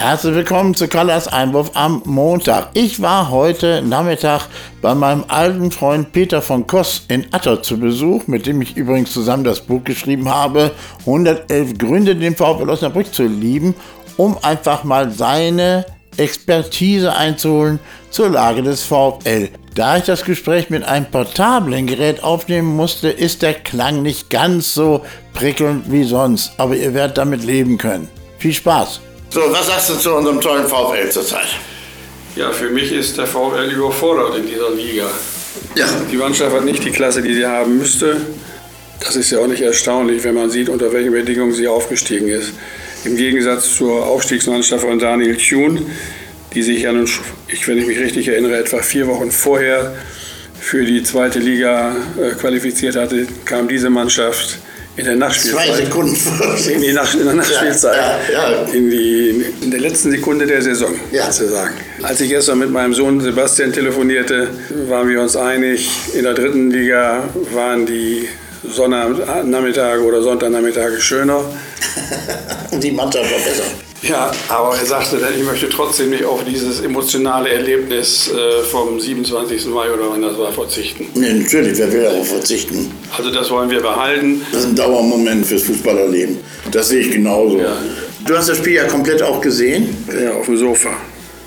Herzlich willkommen zu Kallas Einwurf am Montag. Ich war heute Nachmittag bei meinem alten Freund Peter von Koss in Atter zu Besuch, mit dem ich übrigens zusammen das Buch geschrieben habe, 111 Gründe, den VfL Osnabrück zu lieben, um einfach mal seine Expertise einzuholen zur Lage des VfL. Da ich das Gespräch mit einem portablen Gerät aufnehmen musste, ist der Klang nicht ganz so prickelnd wie sonst, aber ihr werdet damit leben können. Viel Spaß! So, was sagst du zu unserem tollen VfL zurzeit? Ja, für mich ist der VfL überfordert in dieser Liga. Ja. Die Mannschaft hat nicht die Klasse, die sie haben müsste. Das ist ja auch nicht erstaunlich, wenn man sieht, unter welchen Bedingungen sie aufgestiegen ist. Im Gegensatz zur Aufstiegsmannschaft von Daniel Thune, die sich ja nun, wenn ich mich richtig erinnere, etwa vier Wochen vorher für die zweite Liga äh, qualifiziert hatte, kam diese Mannschaft in der Nachspielzeit. Zwei Sekunden in, die Nach in der Nachspielzeit. Ja, ja, In, die, in der letzten Sekunde der Saison, Ja. sozusagen. Als ich gestern mit meinem Sohn Sebastian telefonierte, waren wir uns einig, in der dritten Liga waren die Sonnabendnachmittage oder Sonntagnachmittage schöner. Und die Mannschaft war besser. Ja, aber er sagte, dann, ich möchte trotzdem nicht auf dieses emotionale Erlebnis äh, vom 27. Mai oder wann das war verzichten. Nee, natürlich, wer will darauf verzichten? Also das wollen wir behalten. Das ist ein Dauermoment fürs Fußballerleben. Das sehe ich genauso. Ja. Du hast das Spiel ja komplett auch gesehen. Ja, auf dem Sofa.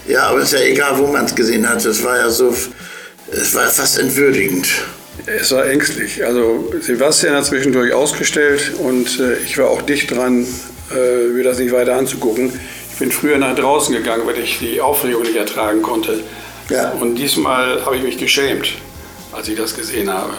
Ja, aber ist ja egal, wo man es gesehen hat. Es war ja so, es war fast entwürdigend. Es war ängstlich. Also Sebastian hat zwischendurch ausgestellt und äh, ich war auch dicht dran, äh, mir das nicht weiter anzugucken. Ich bin früher nach draußen gegangen, weil ich die Aufregung nicht ertragen konnte. Ja. Und diesmal habe ich mich geschämt, als ich das gesehen habe.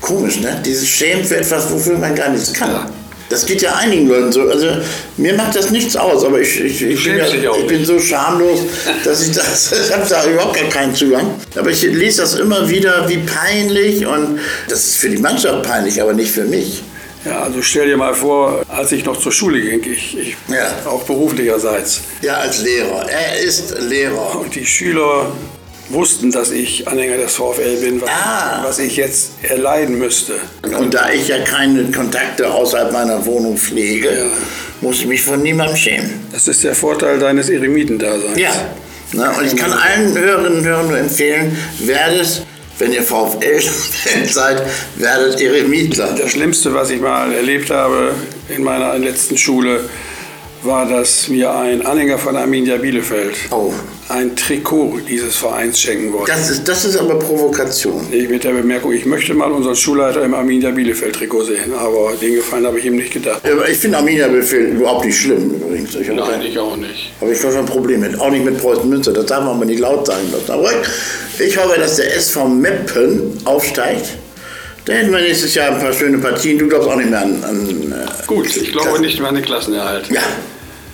Komisch, ne? Dieses Schämen für etwas, wofür man gar nichts kann. Das geht ja einigen Leuten so. Also mir macht das nichts aus, aber ich, ich, ich, bin, ja, ich bin so schamlos, dass ich das, ich habe da überhaupt gar keinen Zugang. Aber ich lese das immer wieder, wie peinlich und das ist für die Mannschaft peinlich, aber nicht für mich. Ja, also stell dir mal vor, als ich noch zur Schule ging, ich, ich Ja. auch beruflicherseits, Ja, als Lehrer. Er ist Lehrer. und die Schüler wussten, dass ich Anhänger des VfL bin, was, Ah. was ich jetzt erleiden müsste. Und da ich ja keine Kontakte außerhalb meiner Wohnung pflege, Ja. muss ich mich von niemandem schämen. Das ist der Vorteil deines Eremitendaseins. Ja. Na, und ich kann allen Hörerinnen und Hörern nur empfehlen, werdet, wenn ihr VfL-Fan seid, werdet Eremitler. Das Schlimmste, was ich mal erlebt habe in meiner letzten Schule, war, dass mir ein Anhänger von Arminia Bielefeld Oh. ein Trikot dieses Vereins schenken wollte. Das ist, das ist aber Provokation. Ich mit der Bemerkung, ich möchte mal unseren Schulleiter im Arminia Bielefeld-Trikot sehen, aber den Gefallen habe ich ihm nicht gedacht. Aber Ich finde Arminia Befehl überhaupt nicht schlimm übrigens. Ich habe Nein, kein- ich auch nicht. habe ich schon ein Problem mit. Auch nicht mit Preußen Münster. Das darf man aber nicht laut sagen. Aber ich hoffe, dass der SV Meppen aufsteigt. Da hätten wir nächstes Jahr ein paar schöne Partien. Du glaubst auch nicht mehr an. an äh, Gut, ich glaube Klasse- nicht mehr an den Klassenerhalt. Ja.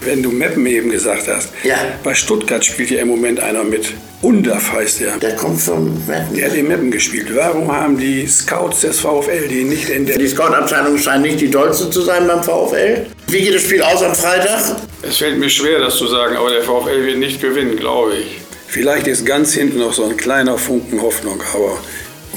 Wenn du Meppen eben gesagt hast, Ja. bei Stuttgart spielt ja im Moment einer mit. Undaf heißt der. Der kommt vom Meppen. Der hat in Meppen gespielt. Warum haben die Scouts des VfL den nicht entdeckt? Die Scout-Abteilung scheint nicht die tollste zu sein beim VfL. Wie geht das Spiel aus am Freitag? Es fällt mir schwer, das zu sagen, aber der VfL wird nicht gewinnen, glaube ich. Vielleicht ist ganz hinten noch so ein kleiner Funken Hoffnung, aber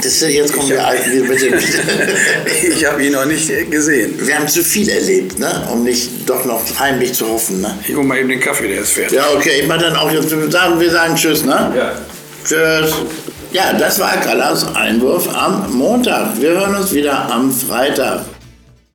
Das jetzt kommen wir alt wieder bitte. ich habe ihn noch nicht gesehen. Wir haben zu viel erlebt, ne? um nicht doch noch heimlich zu hoffen. Ne? Ich hole mal eben den Kaffee, der ist fertig. Ja, okay, ich mache dann auch jetzt, sagen, wir sagen Tschüss, ne? Ja. Tschüss. Ja, das war Kallas Einwurf am Montag. Wir hören uns wieder am Freitag.